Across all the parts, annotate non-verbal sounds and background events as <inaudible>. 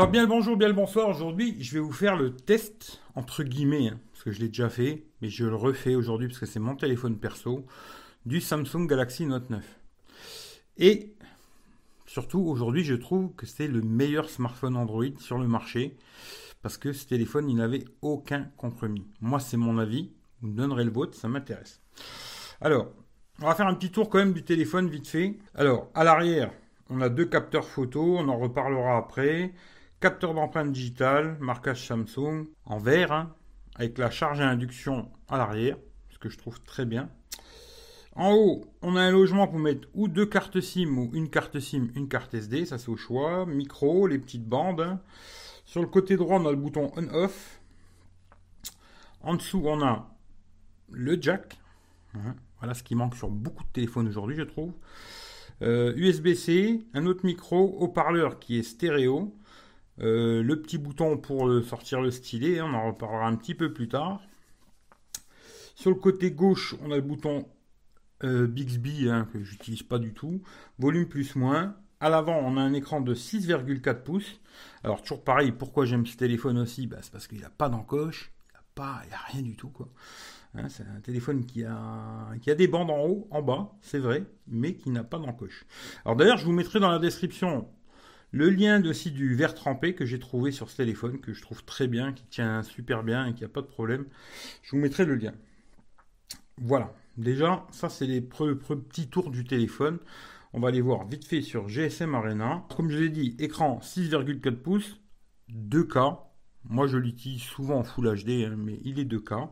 Alors bien le bonjour, bien le bonsoir. Aujourd'hui, je vais vous faire le test entre guillemets, hein, parce que je l'ai déjà fait, mais je le refais aujourd'hui parce que c'est mon téléphone perso du Samsung Galaxy Note 9. Et surtout aujourd'hui, je trouve que c'est le meilleur smartphone Android sur le marché parce que ce téléphone, il n'avait aucun compromis. Moi, c'est mon avis. Vous me donnerez le vôtre, ça m'intéresse. Alors, on va faire un petit tour quand même du téléphone vite fait. Alors, à l'arrière, on a deux capteurs photo, on en reparlera après. Capteur d'empreinte digitale, marquage Samsung, en vert, hein, avec la charge à induction à l'arrière, ce que je trouve très bien. En haut, on a un logement pour mettre ou deux cartes SIM ou une carte SIM, une carte SD, ça c'est au choix. Micro, les petites bandes. Sur le côté droit, on a le bouton on-off. En dessous, on a le jack. Hein, voilà ce qui manque sur beaucoup de téléphones aujourd'hui, je trouve. USB-C, euh, un autre micro, haut-parleur qui est stéréo. Euh, le petit bouton pour sortir le stylet, hein, on en reparlera un petit peu plus tard. Sur le côté gauche, on a le bouton euh, Bixby hein, que j'utilise pas du tout. Volume plus moins. À l'avant, on a un écran de 6,4 pouces. Alors toujours pareil, pourquoi j'aime ce téléphone aussi? Bah, C'est parce qu'il n'a pas d'encoche, il n'y a, pas, a rien du tout. Hein, c'est un téléphone qui a, qui a des bandes en haut, en bas, c'est vrai, mais qui n'a pas d'encoche. Alors d'ailleurs, je vous mettrai dans la description le lien aussi du verre trempé que j'ai trouvé sur ce téléphone, que je trouve très bien, qui tient super bien et qui n'a pas de problème. Je vous mettrai le lien. Voilà. Déjà, ça c'est les petits tours du téléphone. On va les voir vite fait sur GSM Arena. Comme je l'ai dit, écran 6,4 pouces, 2K. Moi je l'utilise souvent en Full HD, hein, mais il est 2K.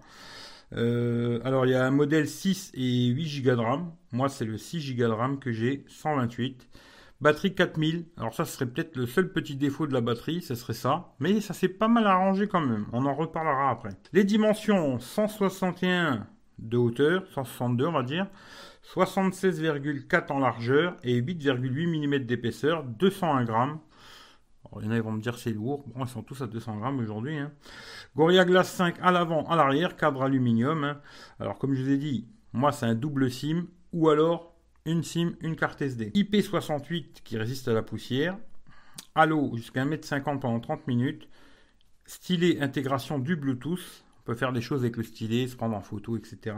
Euh, alors il y a un modèle 6 et 8 Go de RAM. Moi c'est le 6 Go de RAM que j'ai, 128. Batterie 4000. Alors ça serait peut-être le seul petit défaut de la batterie, ce serait ça. Mais ça s'est pas mal arrangé quand même. On en reparlera après. Les dimensions 161 de hauteur, 162 on va dire. 76,4 en largeur et 8,8 mm d'épaisseur, 201 grammes. il y en a qui vont me dire c'est lourd. Bon, ils sont tous à 200 grammes aujourd'hui. Hein. Gorilla Glass 5 à l'avant, à l'arrière, cadre aluminium. Hein. Alors comme je vous ai dit, moi c'est un double SIM ou alors une SIM, une carte SD. IP68 qui résiste à la poussière. Halo jusqu'à 1m50 pendant 30 minutes. Stylet intégration du Bluetooth. On peut faire des choses avec le stylet, se prendre en photo, etc.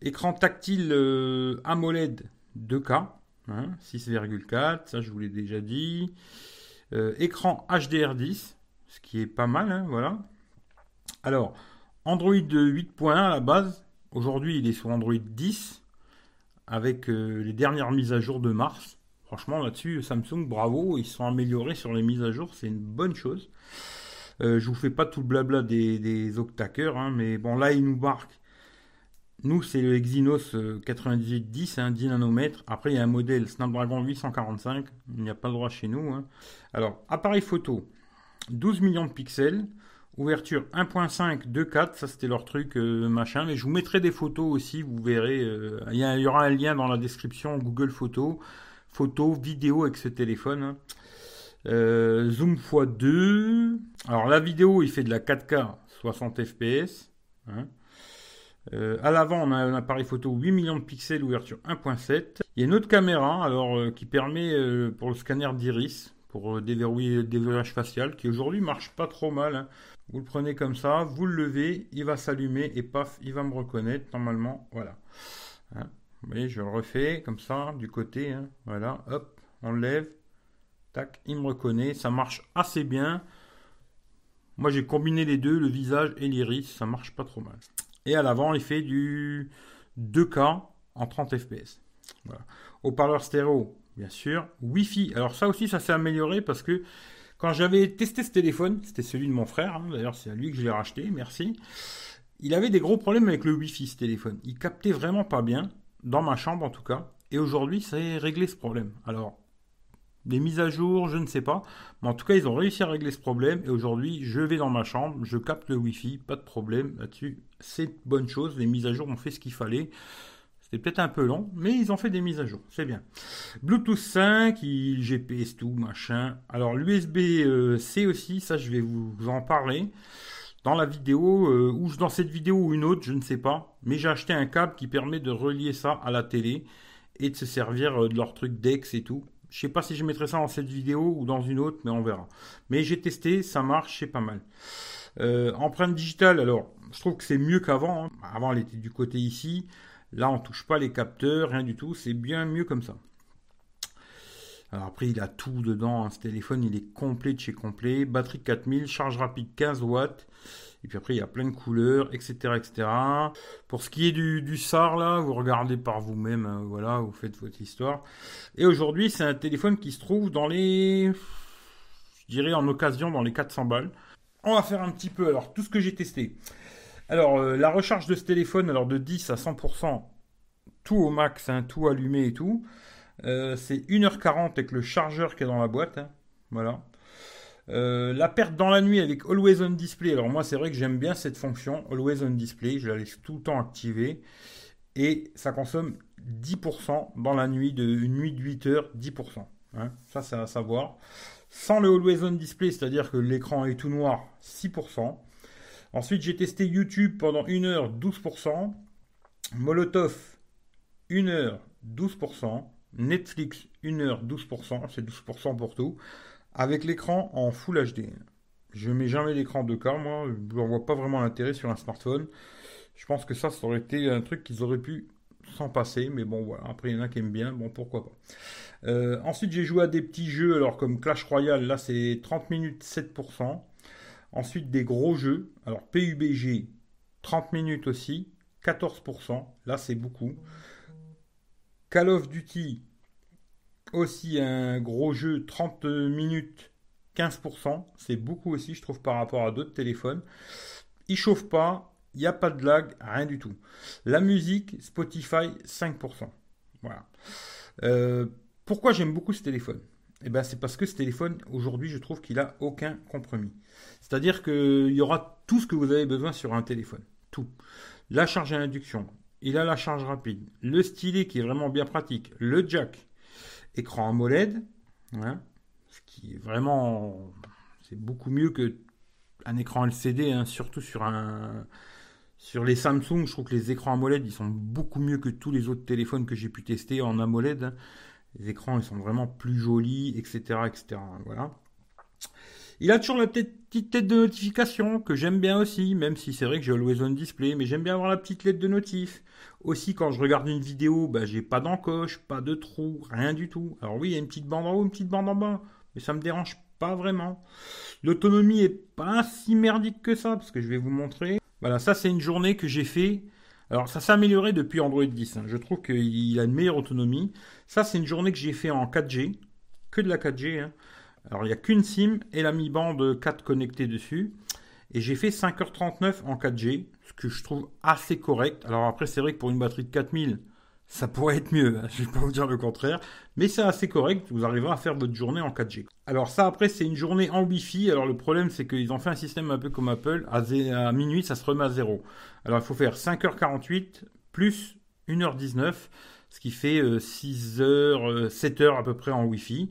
Écran tactile euh, AMOLED 2K. 6,4, hein, ça je vous l'ai déjà dit. Euh, écran HDR10, ce qui est pas mal, hein, voilà. Alors, Android 8.1 à la base. Aujourd'hui, il est sur Android 10 avec euh, les dernières mises à jour de mars. Franchement, là-dessus, Samsung, bravo, ils sont améliorés sur les mises à jour, c'est une bonne chose. Euh, je vous fais pas tout le blabla des, des hein, mais bon, là, il nous marque. Nous, c'est le Exynos 9810, un 10 nanomètres. Après, il y a un modèle Snapdragon 845, il n'y a pas le droit chez nous. Hein. Alors, appareil photo, 12 millions de pixels. Ouverture 1.5, 2.4, ça c'était leur truc euh, machin. Mais je vous mettrai des photos aussi, vous verrez. Euh, il, y aura un lien dans la description Google Photos, photos, vidéos avec ce téléphone. Hein. Euh, zoom x2. Alors la vidéo, il fait de la 4K 60 fps. Hein. à l'avant, on a un appareil photo 8 millions de pixels, ouverture 1.7. Il y a une autre caméra alors qui permet pour le scanner d'iris pour déverrouiller le déverrouillage facial qui aujourd'hui marche pas trop mal. Hein. Vous le prenez comme ça, vous le levez, il va s'allumer et paf, il va me reconnaître normalement. Voilà. Hein. vous voyez, je le refais comme ça, du côté. Hein. voilà, hop, on lève. Tac, il me reconnaît. Ça marche assez bien. Moi, j'ai combiné les deux, le visage et l'iris. Ça marche pas trop mal. Et à l'avant, il fait du 2K en 30 fps. Voilà. Haut-parleur stéréo, bien sûr. Wi-Fi. Alors ça aussi, ça s'est amélioré parce que quand j'avais testé ce téléphone, c'était celui de mon frère, hein, d'ailleurs c'est à lui que je l'ai racheté, merci. Il avait des gros problèmes avec le Wi-Fi ce téléphone. Il captait vraiment pas bien, dans ma chambre en tout cas. Et aujourd'hui, ça a réglé ce problème. Alors, des mises à jour, je ne sais pas. Mais en tout cas, ils ont réussi à régler ce problème. Et aujourd'hui, je vais dans ma chambre, je capte le Wi-Fi, pas de problème là-dessus. C'est bonne chose. Les mises à jour ont fait ce qu'il fallait. C'était peut-être un peu long, mais ils ont fait des mises à jour, c'est bien. Bluetooth 5, GPS tout, machin. Alors l'USB-C euh, aussi, ça je vais vous, en parler dans la vidéo, euh, ou dans cette vidéo ou une autre, je ne sais pas. Mais j'ai acheté un câble qui permet de relier ça à la télé et de se servir euh, de leur truc DEX et tout. Je sais pas si je mettrai ça dans cette vidéo ou dans une autre, mais on verra. Mais j'ai testé, ça marche, c'est pas mal. Empreinte digitale, alors, je trouve que c'est mieux qu'avant. Hein. Avant, elle était du côté ici. Là, on touche pas les capteurs, rien du tout. C'est bien mieux comme ça. Alors après, il a tout dedans. Hein. Ce téléphone, il est complet de chez complet. Batterie 4000, charge rapide 15 watts. Et puis après, il y a plein de couleurs, etc. etc. Pour ce qui est du, SAR, là, vous regardez par vous-même. Hein. voilà, vous faites votre histoire. Et aujourd'hui, c'est un téléphone qui se trouve dans les... Je dirais en occasion dans les 400 balles. On va faire un petit peu, alors, tout ce que j'ai testé. Alors, euh, la recharge de ce téléphone, alors de 10 à 100%, tout au max, hein, tout allumé et tout. Euh, c'est 1h40 avec le chargeur qui est dans la boîte. Hein. Voilà. Euh, la perte dans la nuit avec Always On Display. Alors moi c'est vrai que j'aime bien cette fonction Always On Display. Je la laisse tout le temps activée. Et ça consomme 10% dans la nuit, de une nuit de 8 heures, 10%. Hein. ça c'est à savoir. Sans le Always On Display, c'est-à-dire que l'écran est tout noir, 6%. Ensuite j'ai testé YouTube pendant 1 heure, 12%. Molotov, 1 heure, 12%. Netflix 1h 12%, c'est 12% pour tout, avec l'écran en Full HD. Je mets jamais l'écran 2K, moi, je ne vois pas vraiment l'intérêt sur un smartphone. Je pense que ça, ça aurait été un truc qu'ils auraient pu s'en passer, mais bon voilà, après il y en a qui aiment bien, bon pourquoi pas. Euh, ensuite j'ai joué à des petits jeux, alors comme Clash Royale, là c'est 30 minutes 7%. Ensuite des gros jeux, alors PUBG 30 minutes aussi, 14%, là c'est beaucoup. Call of Duty, aussi un gros jeu, 30 minutes, 15%. C'est beaucoup aussi, je trouve, par rapport à d'autres téléphones. Il chauffe pas, il n'y a pas de lag, rien du tout. La musique, Spotify, 5%. Voilà. Euh, pourquoi j'aime beaucoup ce téléphone? Eh ben, c'est parce que ce téléphone, aujourd'hui, je trouve qu'il a aucun compromis. C'est-à-dire qu'il y aura tout ce que vous avez besoin sur un téléphone. Tout. La charge à induction, il a la charge rapide, le stylet qui est vraiment bien pratique, le jack, écran AMOLED, hein, ce qui est vraiment, c'est beaucoup mieux que un écran LCD, hein, surtout sur un, sur les Samsung, je trouve que les écrans AMOLED, ils sont beaucoup mieux que tous les autres téléphones que j'ai pu tester en AMOLED. Les écrans, ils sont vraiment plus jolis, etc., etc. Voilà. Il a toujours la petite tête de notification que j'aime bien aussi, même si c'est vrai que j'ai Always On Display, mais j'aime bien avoir la petite lettre de notif. Aussi, quand je regarde une vidéo, bah, j'ai pas d'encoche, pas de trou, rien du tout. Alors oui, il y a une petite bande en haut, une petite bande en bas, mais ça me dérange pas vraiment. L'autonomie est pas si merdique que ça, parce que je vais vous montrer. Voilà, ça c'est une journée que j'ai fait. Alors ça s'est amélioré depuis Android 10. Hein. Je trouve qu'il a une meilleure autonomie. Ça c'est une journée que j'ai fait en 4G, que de la 4G. Hein. Alors il n'y a qu'une SIM et la Mi Band 4 connectée dessus. Et j'ai fait 5h39 en 4G, ce que je trouve assez correct. Alors après c'est vrai que pour une batterie de 4000, ça pourrait être mieux, hein, <laughs> je ne vais pas vous dire le contraire, mais c'est assez correct, vous arriverez à faire votre journée en 4G. Alors ça après c'est une journée en Wi-Fi, alors le problème c'est qu'ils ont fait un système un peu comme Apple, à, à minuit ça se remet à zéro. Alors il faut faire 5h48 plus 1h19, ce qui fait 6h, euh, 7h euh, à peu près en Wi-Fi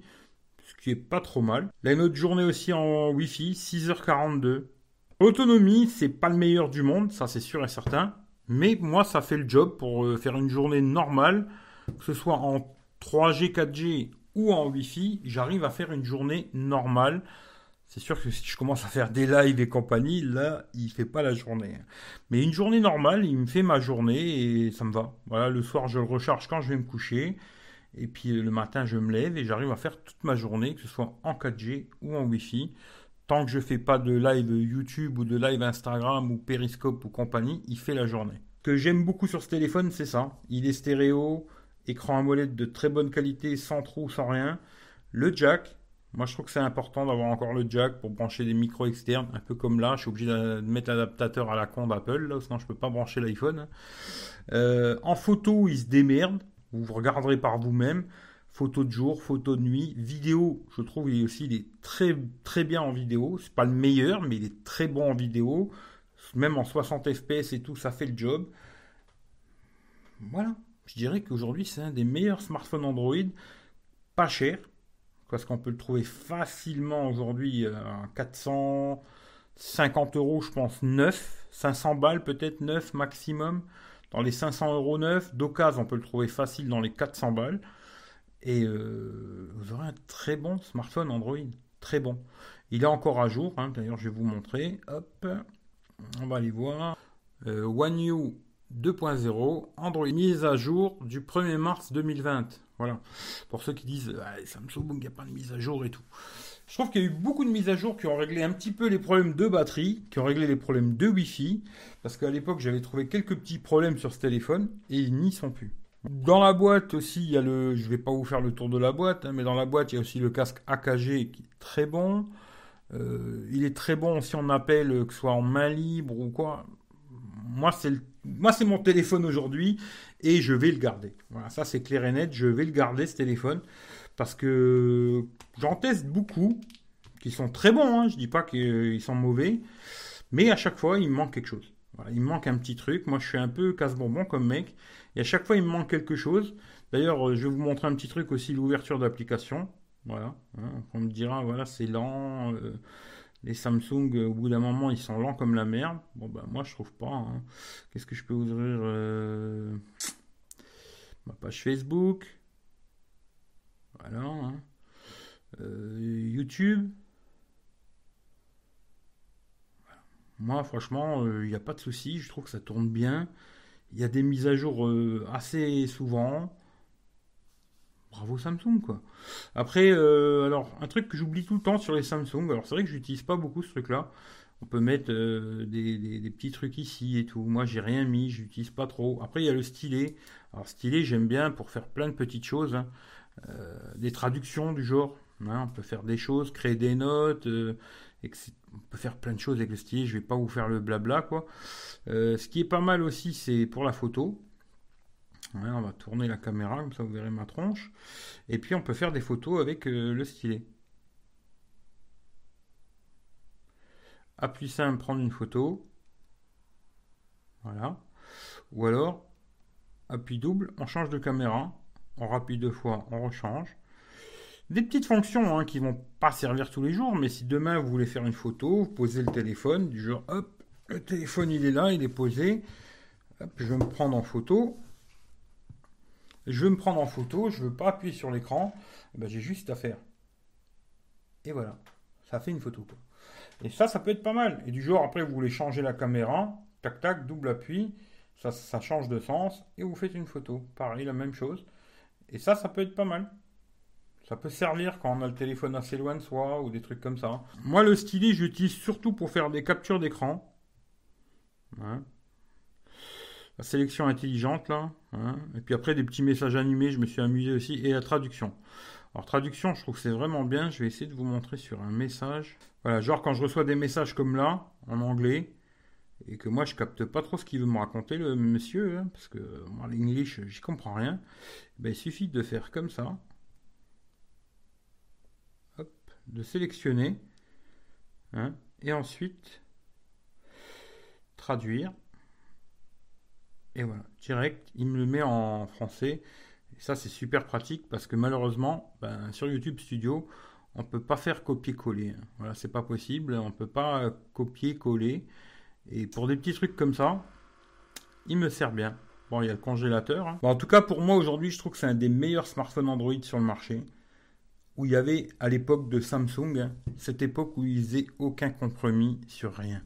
qui est pas trop mal. Là, une autre journée aussi en Wi-Fi, 6h42. Autonomie, c'est pas le meilleur du monde, ça c'est sûr et certain. Mais moi, ça fait le job pour euh, faire une journée normale, que ce soit en 3G, 4G ou en Wi-Fi, j'arrive à faire une journée normale. C'est sûr que si je commence à faire des lives et compagnie, là, il fait pas la journée. Mais une journée normale, il me fait ma journée et ça me va. Voilà, le soir, je le recharge quand je vais me coucher. Et puis le matin, je me lève et j'arrive à faire toute ma journée, que ce soit en 4G ou en Wi-Fi. Tant que je fais pas de live YouTube ou de live Instagram ou Periscope ou compagnie, il fait la journée. Ce que j'aime beaucoup sur ce téléphone, c'est ça. Il est stéréo, écran AMOLED de très bonne qualité, sans trou, sans rien. Le jack, moi je trouve que c'est important d'avoir encore le jack pour brancher des micros externes, un peu comme là, je suis obligé de mettre l'adaptateur à la con d'Apple, là, sinon je ne peux pas brancher l'iPhone. Euh, en photo, il se démerde. Vous regarderez par vous-même. Photo de jour, photo de nuit, vidéo. Je trouve il est aussi très très bien en vidéo. C'est pas le meilleur, mais il est très bon en vidéo. Même en 60 fps et tout, ça fait le job. Voilà. Je dirais qu'aujourd'hui c'est un des meilleurs smartphones Android, pas cher, parce qu'on peut le trouver facilement aujourd'hui euh, à 450 euros, je pense, 9, 500 balles peut-être 9 maximum dans les 500 euros neufs. D'occasion, on peut le trouver facile dans les 400 balles. Et euh, vous aurez un très bon smartphone Android. Très bon. Il est encore à jour. Hein. D'ailleurs, je vais vous montrer. Hop. On va aller voir. Euh, One U 2.0. Android mise à jour du 1er mars 2020. Voilà. Pour ceux qui disent ah, Samsung, il n'y a pas de mise à jour et tout. Je trouve qu'il y a eu beaucoup de mises à jour qui ont réglé un petit peu les problèmes de batterie, qui ont réglé les problèmes de Wi-Fi, parce qu'à l'époque j'avais trouvé quelques petits problèmes sur ce téléphone et ils n'y sont plus. Dans la boîte aussi, il y a le, je vais pas vous faire le tour de la boîte, hein, mais dans la boîte il y a aussi le casque AKG qui est très bon. Euh, il est très bon si on appelle, que ce soit en main libre ou quoi. Moi c'est moi c'est mon téléphone aujourd'hui et je vais le garder. Voilà, ça c'est clair et net, je vais le garder ce téléphone parce que j'en teste beaucoup qui sont très bons, hein, je dis pas qu'ils sont mauvais, mais à chaque fois il me manque quelque chose. Il manque un petit truc. Moi je suis un peu casse-bonbon comme mec, et à chaque fois il me manque quelque chose. D'ailleurs, je vais vous montrer un petit truc aussi, l'ouverture d'application. Voilà, hein, on me dira, voilà, c'est lent. Euh, les Samsung, au bout d'un moment, ils sont lents comme la merde. Bon, ben moi, je trouve pas. Hein. Qu'est-ce que je peux ouvrir euh, Ma page Facebook. Voilà. Hein. Euh, YouTube. Moi, franchement, il euh, n'y a pas de souci. Je trouve que ça tourne bien. Il y a des mises à jour euh, assez souvent. Bravo Samsung, quoi. Après, alors, un truc que j'oublie tout le temps sur les Samsung. Alors, c'est vrai que j'utilise pas beaucoup ce truc-là. On peut mettre des, petits trucs ici et tout. Moi, j'ai rien mis. J'utilise pas trop. Après, il y a le stylet. Alors, stylet, j'aime bien pour faire plein de petites choses. Hein. des traductions du genre. Hein, on peut faire des choses, créer des notes, euh, on peut faire plein de choses avec le stylet. Je vais pas vous faire le blabla quoi. Euh, ce qui est pas mal aussi, c'est pour la photo. on va tourner la caméra, comme ça vous verrez ma tronche. Et puis on peut faire des photos avec euh, le stylet. Appui simple, prendre une photo. Voilà. Ou alors, appui double, on change de caméra. On rappuie deux fois, on rechange. Des petites fonctions hein, qui vont pas servir tous les jours, mais si demain vous voulez faire une photo, vous posez le téléphone, du genre hop, le téléphone il est là, il est posé, hop, je vais me prendre en photo. Je veux me prendre en photo, je veux pas appuyer sur l'écran, eh ben, j'ai juste à faire. Et voilà, ça fait une photo. Et ça, ça peut être pas mal. Et du genre, après, vous voulez changer la caméra, tac tac, double appui, ça, ça change de sens, et vous faites une photo. Pareil, la même chose. Et ça, ça peut être pas mal. Ça peut servir quand on a le téléphone assez loin de soi ou des trucs comme ça. Moi, le stylet, j'utilise surtout pour faire des captures d'écran. Hein. La sélection intelligente, là. Hein. Et puis après, des petits messages animés, je me suis amusé aussi. Et la traduction. Alors, traduction, je trouve que c'est vraiment bien. Je vais essayer de vous montrer sur un message. Voilà, genre quand je reçois des messages comme là, en anglais, et que moi, je capte pas trop ce qu'il veut me raconter, le monsieur, hein, parce que moi, l'English, j'y comprends rien. Ben, il suffit de faire comme ça de sélectionner hein, et ensuite traduire. Et voilà, direct, il me le met en français. Ça, c'est super pratique parce que malheureusement, ben, sur YouTube Studio, on peut pas faire copier-coller. Voilà, c'est pas possible. On peut pas copier-coller. Et pour des petits trucs comme ça, il me sert bien. Bon, il y a le congélateur. Hein. en tout cas, pour moi aujourd'hui, je trouve que c'est un des meilleurs smartphones Android sur le marché où il y avait à l'époque de Samsung, hein, cette époque où ils faisaient aucun compromis sur rien.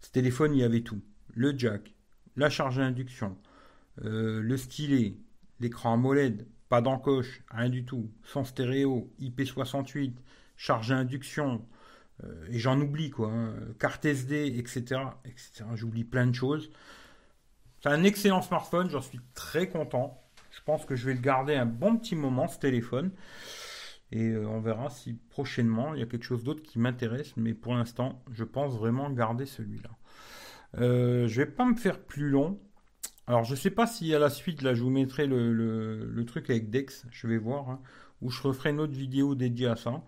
Ce téléphone, il y avait tout. Le jack, la charge induction, euh, le stylet, l'écran AMOLED, pas d'encoche, rien du tout, son stéréo, IP68, charge induction, euh, et j'en oublie quoi, hein, carte SD, etc. etc. J'oublie plein de choses. C'est un excellent smartphone, j'en suis très content. Je pense que je vais le garder un bon petit moment, ce téléphone. Et euh, on verra si prochainement il y a quelque chose d'autre qui m'intéresse. Mais pour l'instant, je pense vraiment garder celui-là. Euh, je vais pas me faire plus long. Alors je sais pas si à la suite, là je vous mettrai le, truc avec Dex. Je vais voir. Hein, ou je referai une autre vidéo dédiée à ça.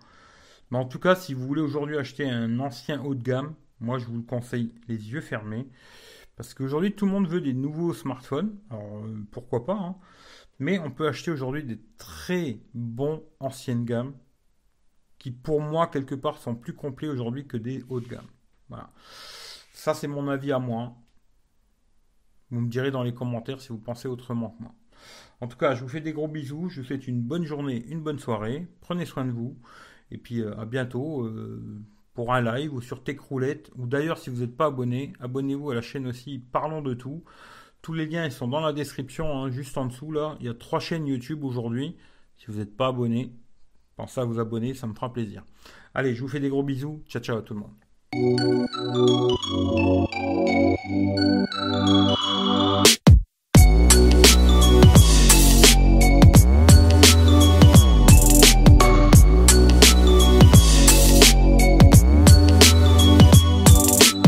Mais en tout cas, si vous voulez aujourd'hui acheter un ancien haut de gamme, moi je vous le conseille les yeux fermés. Parce qu'aujourd'hui tout le monde veut des nouveaux smartphones. Alors euh, pourquoi pas hein. Mais on peut acheter aujourd'hui des très bons anciennes gammes qui, pour moi, quelque part, sont plus complets aujourd'hui que des hauts de gamme. Voilà. Ça, c'est mon avis à moi. Vous me direz dans les commentaires si vous pensez autrement que moi. En tout cas, je vous fais des gros bisous, je vous souhaite une bonne journée, une bonne soirée, prenez soin de vous, et puis à bientôt pour un live ou sur Techroulette, ou d'ailleurs si vous n'êtes pas abonné, abonnez-vous à la chaîne aussi Parlons de tout. Tous les liens sont dans la description, hein, juste en dessous là. Il y a trois chaînes YouTube aujourd'hui. Si vous n'êtes pas abonné, pensez à vous abonner, ça me fera plaisir. Allez, je vous fais des gros bisous. Ciao ciao à tout le monde.